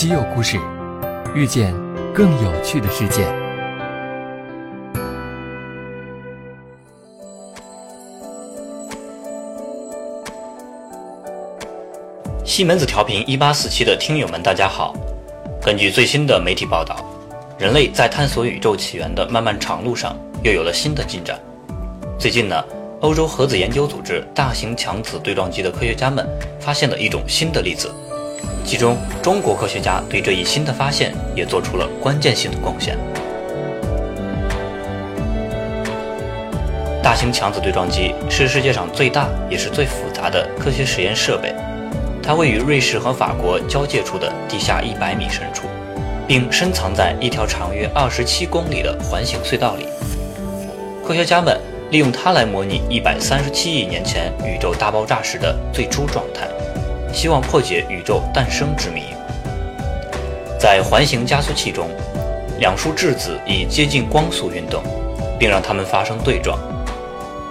稀有故事，遇见更有趣的世界。西门子调频一八四七的听友们，大家好。根据最新的媒体报道，人类在探索宇宙起源的漫漫长路上又有了新的进展。最近呢，欧洲核子研究组织大型强子对撞机的科学家们发现了一种新的粒子，其中中国科学家对这一新的发现也做出了关键性的贡献。大型强子对撞机是世界上最大也是最复杂的科学实验设备。它位于瑞士和法国交界处的地下一百米深处，并深藏在一条长约二十七公里的环形隧道里。科学家们利用它来模拟一百三十七亿年前宇宙大爆炸时的最初状态，希望破解宇宙诞生之谜。在环形加速器中，两束质子以接近光速运动，并让它们发生对撞。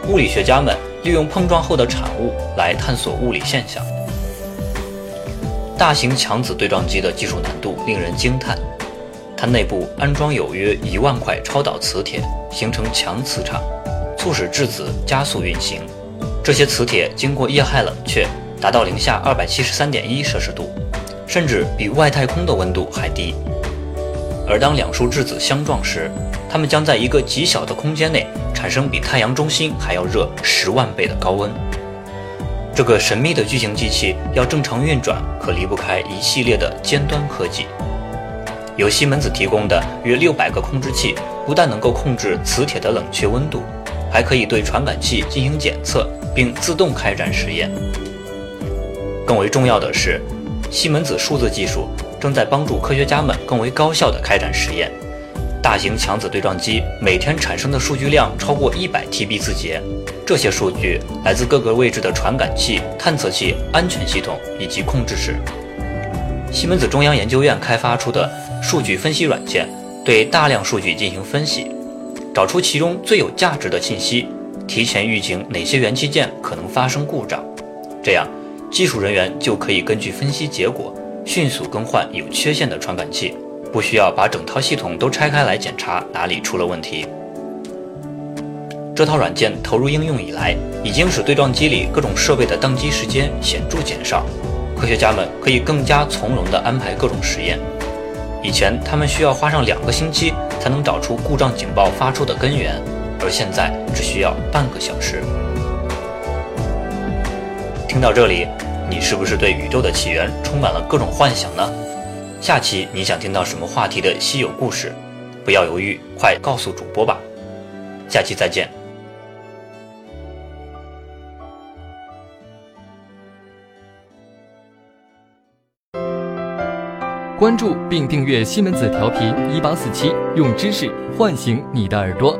物理学家们利用碰撞后的产物来探索物理现象。大型强子对撞机的技术难度令人惊叹，它内部安装有约一万块超导磁铁，形成强磁场，促使质子加速运行。这些磁铁经过液氦冷却，达到零下二百七十三点一摄氏度，甚至比外太空的温度还低。而当两束质子相撞时，它们将在一个极小的空间内产生比太阳中心还要热十万倍的高温。这个神秘的巨型机器要正常运转，可离不开一系列的尖端科技。由西门子提供的约六百个控制器，不但能够控制磁铁的冷却温度，还可以对传感器进行检测，并自动开展实验。更为重要的是，西门子数字技术正在帮助科学家们更为高效地开展实验。大型强子对撞机每天产生的数据量超过一百 TB 字节。这些数据来自各个位置的传感器、探测器、安全系统以及控制室。西门子中央研究院开发出的数据分析软件，对大量数据进行分析，找出其中最有价值的信息，提前预警哪些元器件可能发生故障。这样，技术人员就可以根据分析结果，迅速更换有缺陷的传感器，不需要把整套系统都拆开来检查哪里出了问题。这套软件投入应用以来，已经使对撞机里各种设备的宕机时间显著减少，科学家们可以更加从容地安排各种实验。以前他们需要花上两个星期才能找出故障警报发出的根源，而现在只需要半个小时。听到这里，你是不是对宇宙的起源充满了各种幻想呢？下期你想听到什么话题的稀有故事？不要犹豫，快告诉主播吧！下期再见。关注并订阅西门子调频一八四七，用知识唤醒你的耳朵。